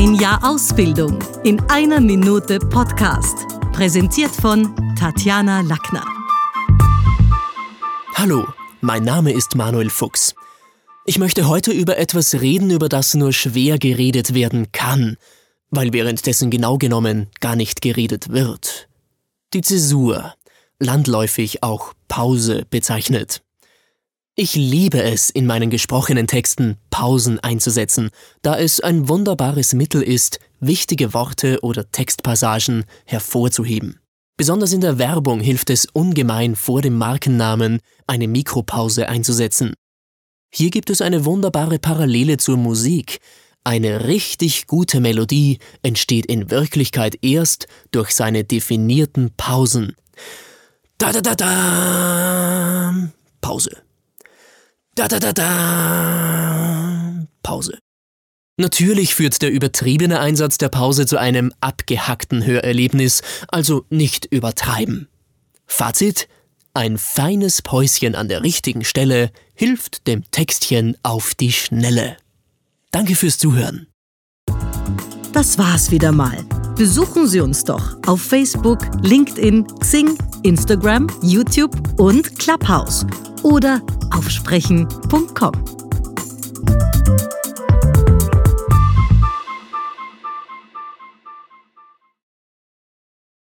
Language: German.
Ein Jahr Ausbildung in einer Minute Podcast. Präsentiert von Tatjana Lackner. Hallo, mein Name ist Manuel Fuchs. Ich möchte heute über etwas reden, über das nur schwer geredet werden kann, weil währenddessen genau genommen gar nicht geredet wird. Die Zäsur, landläufig auch Pause bezeichnet. Ich liebe es, in meinen gesprochenen Texten Pausen einzusetzen, da es ein wunderbares Mittel ist, wichtige Worte oder Textpassagen hervorzuheben. Besonders in der Werbung hilft es ungemein, vor dem Markennamen eine Mikropause einzusetzen. Hier gibt es eine wunderbare Parallele zur Musik. Eine richtig gute Melodie entsteht in Wirklichkeit erst durch seine definierten Pausen. Da da da da. Pause. Da da da da. Pause. Natürlich führt der übertriebene Einsatz der Pause zu einem abgehackten Hörerlebnis, also nicht übertreiben. Fazit: Ein feines Päuschen an der richtigen Stelle hilft dem Textchen auf die Schnelle. Danke fürs Zuhören. Das war's wieder mal. Besuchen Sie uns doch auf Facebook, LinkedIn, Xing, Instagram, YouTube und Clubhouse oder auf sprechen.com.